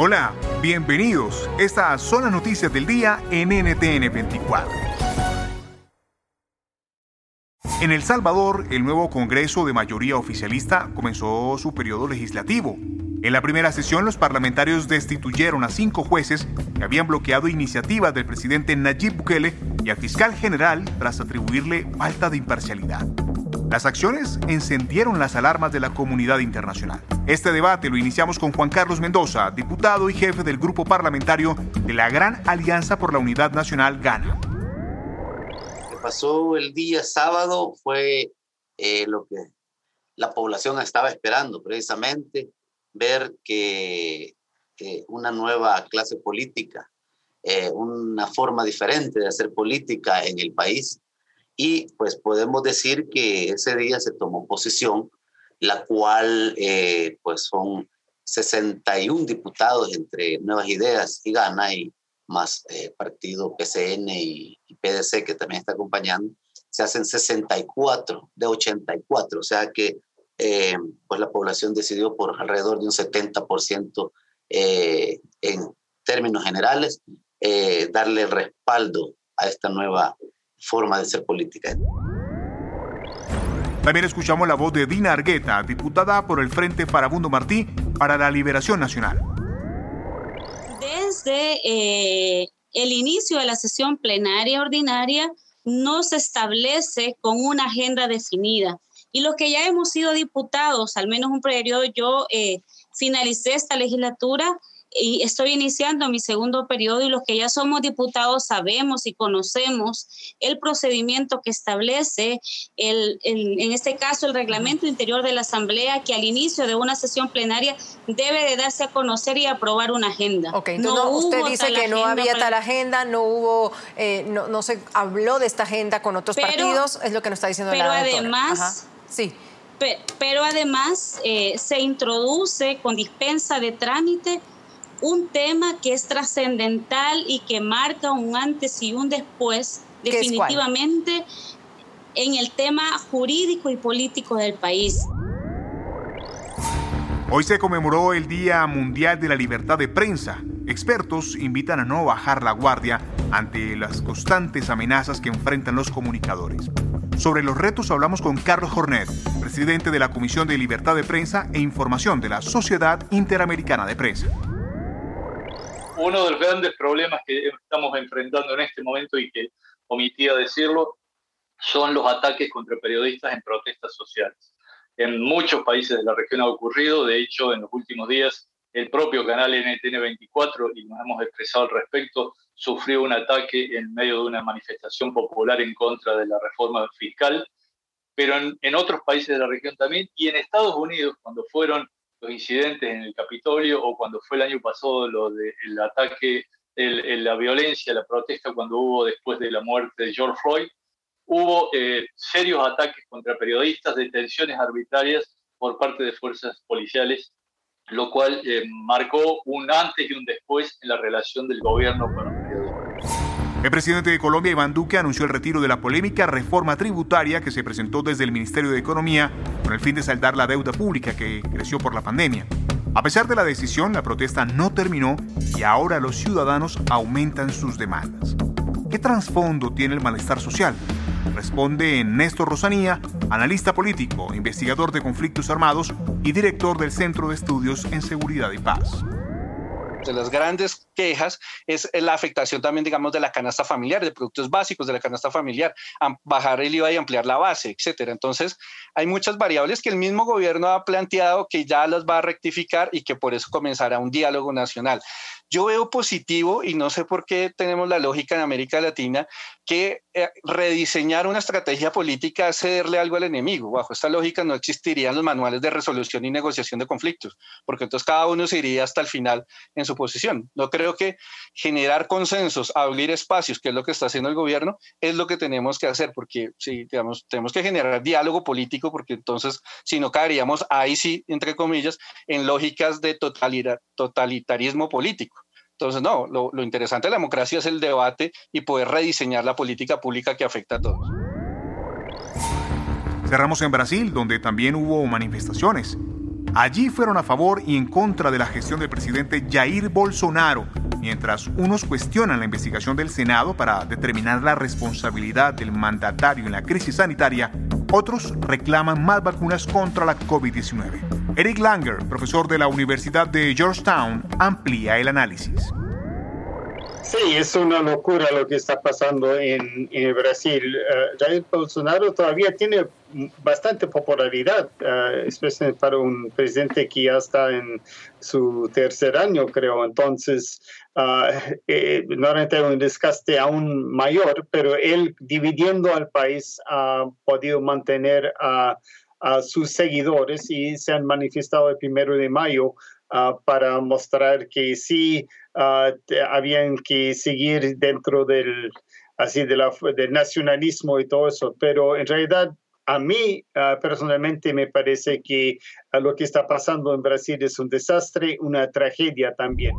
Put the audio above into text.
Hola, bienvenidos. Estas son las noticias del día en NTN 24. En El Salvador, el nuevo Congreso de mayoría oficialista comenzó su periodo legislativo. En la primera sesión, los parlamentarios destituyeron a cinco jueces que habían bloqueado iniciativas del presidente Nayib Bukele y al fiscal general tras atribuirle falta de imparcialidad. Las acciones encendieron las alarmas de la comunidad internacional. Este debate lo iniciamos con Juan Carlos Mendoza, diputado y jefe del grupo parlamentario de la Gran Alianza por la Unidad Nacional Gana. Pasó el día sábado fue eh, lo que la población estaba esperando, precisamente ver que una nueva clase política, eh, una forma diferente de hacer política en el país, y pues podemos decir que ese día se tomó posición, la cual eh, pues son 61 diputados entre Nuevas Ideas y Gana y más eh, partido PCN y, PDC que también está acompañando, se hacen 64 de 84, o sea que eh, pues la población decidió por alrededor de un 70% en términos generales darle respaldo a esta nueva forma de ser política. También escuchamos la voz de Dina Argueta, diputada por el Frente Farabundo Martí para la Liberación Nacional. Desde eh, el inicio de la sesión plenaria ordinaria no se establece con una agenda definida. Y los que ya hemos sido diputados, al menos un periodo, yo eh, finalicé esta legislatura y estoy iniciando mi segundo periodo y los que ya somos diputados sabemos y conocemos el procedimiento que establece, el, en este caso, el reglamento interior de la Asamblea, que al inicio de una sesión plenaria debe de darse a conocer y aprobar una agenda. Ok, no, usted dice que no había tal agenda, no hubo, eh, no, no, se habló de esta agenda con otros partidos, es lo que nos está diciendo pero la Pero además... Sí. Pero además eh, se introduce con dispensa de trámite un tema que es trascendental y que marca un antes y un después, definitivamente, en el tema jurídico y político del país. Hoy se conmemoró el Día Mundial de la Libertad de Prensa. Expertos invitan a no bajar la guardia ante las constantes amenazas que enfrentan los comunicadores. Sobre los retos hablamos con Carlos Jornet, presidente de la Comisión de Libertad de Prensa e Información de la Sociedad Interamericana de Prensa uno de los grandes problemas que estamos enfrentando en este momento y que omitía decirlo son los ataques contra periodistas en protestas sociales. En muchos países de la región ha ocurrido, de hecho en los últimos días el propio canal NTN24, y nos hemos expresado al respecto, sufrió un ataque en medio de una manifestación popular en contra de la reforma fiscal, pero en, en otros países de la región también, y en Estados Unidos, cuando fueron los incidentes en el Capitolio o cuando fue el año pasado lo del ataque, el, la violencia, la protesta cuando hubo después de la muerte de George Floyd, hubo eh, serios ataques contra periodistas, detenciones arbitrarias por parte de fuerzas policiales, lo cual eh, marcó un antes y un después en la relación del gobierno con. El presidente de Colombia, Iván Duque, anunció el retiro de la polémica reforma tributaria que se presentó desde el Ministerio de Economía con el fin de saldar la deuda pública que creció por la pandemia. A pesar de la decisión, la protesta no terminó y ahora los ciudadanos aumentan sus demandas. ¿Qué trasfondo tiene el malestar social? Responde Néstor Rosanía, analista político, investigador de conflictos armados y director del Centro de Estudios en Seguridad y Paz de las grandes quejas es la afectación también, digamos, de la canasta familiar, de productos básicos de la canasta familiar, bajar el IVA y ampliar la base, etcétera. Entonces, hay muchas variables que el mismo gobierno ha planteado que ya las va a rectificar y que por eso comenzará un diálogo nacional. Yo veo positivo y no sé por qué tenemos la lógica en América Latina que eh, rediseñar una estrategia política es cederle algo al enemigo. Bajo esta lógica no existirían los manuales de resolución y negociación de conflictos, porque entonces cada uno se iría hasta el final en su posición. No creo que generar consensos, abrir espacios, que es lo que está haciendo el gobierno, es lo que tenemos que hacer, porque sí, digamos, tenemos que generar diálogo político, porque entonces si no caeríamos ahí sí, entre comillas, en lógicas de totalitarismo político. Entonces, no, lo, interesante de la democracia es el debate y poder rediseñar la política pública que afecta a todos. Cerramos en Brasil, donde también hubo manifestaciones. Allí fueron a favor y en contra de la gestión del presidente Jair Bolsonaro, mientras unos cuestionan la investigación del Senado para determinar la responsabilidad del mandatario en la crisis sanitaria, otros reclaman más vacunas contra la COVID-19. Eric Langer, profesor de la Universidad de Georgetown, amplía el análisis. Sí, es una locura lo que está pasando en, Brasil. Uh, Jair Bolsonaro todavía tiene bastante popularidad, uh, especialmente para un presidente que ya está en su tercer año, creo. Entonces, uh, eh, normalmente un desgaste aún mayor, pero él dividiendo al país ha podido mantener a a sus seguidores y se han manifestado el primero de mayo ah, para mostrar que sí uh, habían que seguir dentro del así de la, del nacionalismo y todo eso, pero en realidad a mí ah, personalmente me parece que lo que está pasando en Brasil es un desastre, una tragedia también.